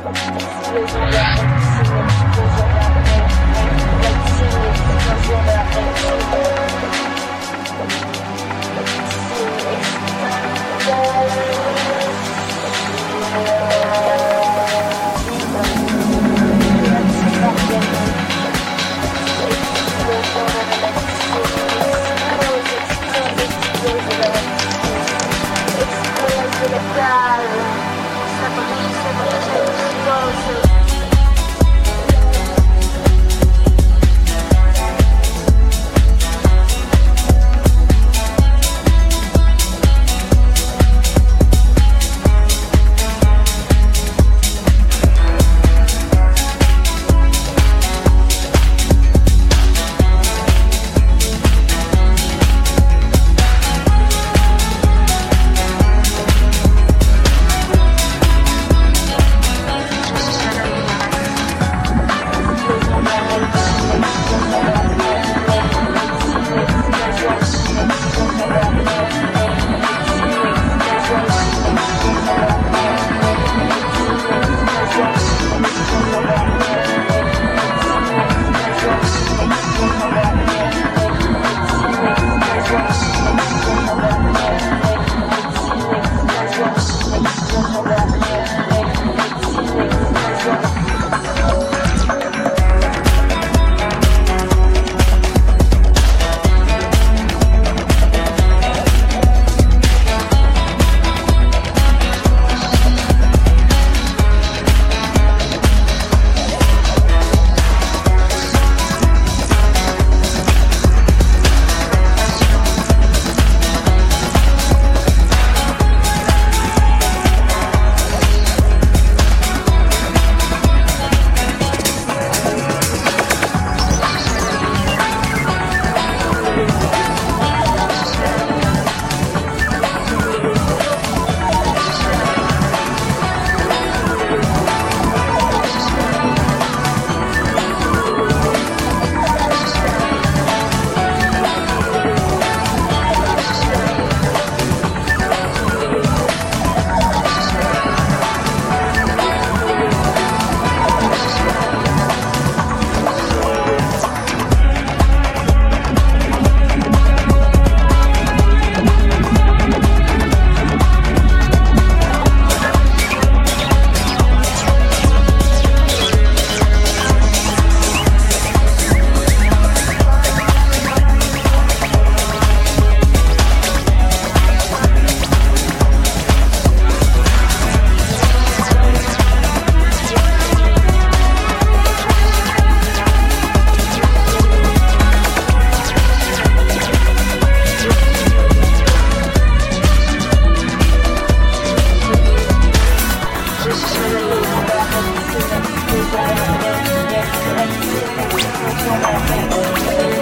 Explosão da 希望大家还有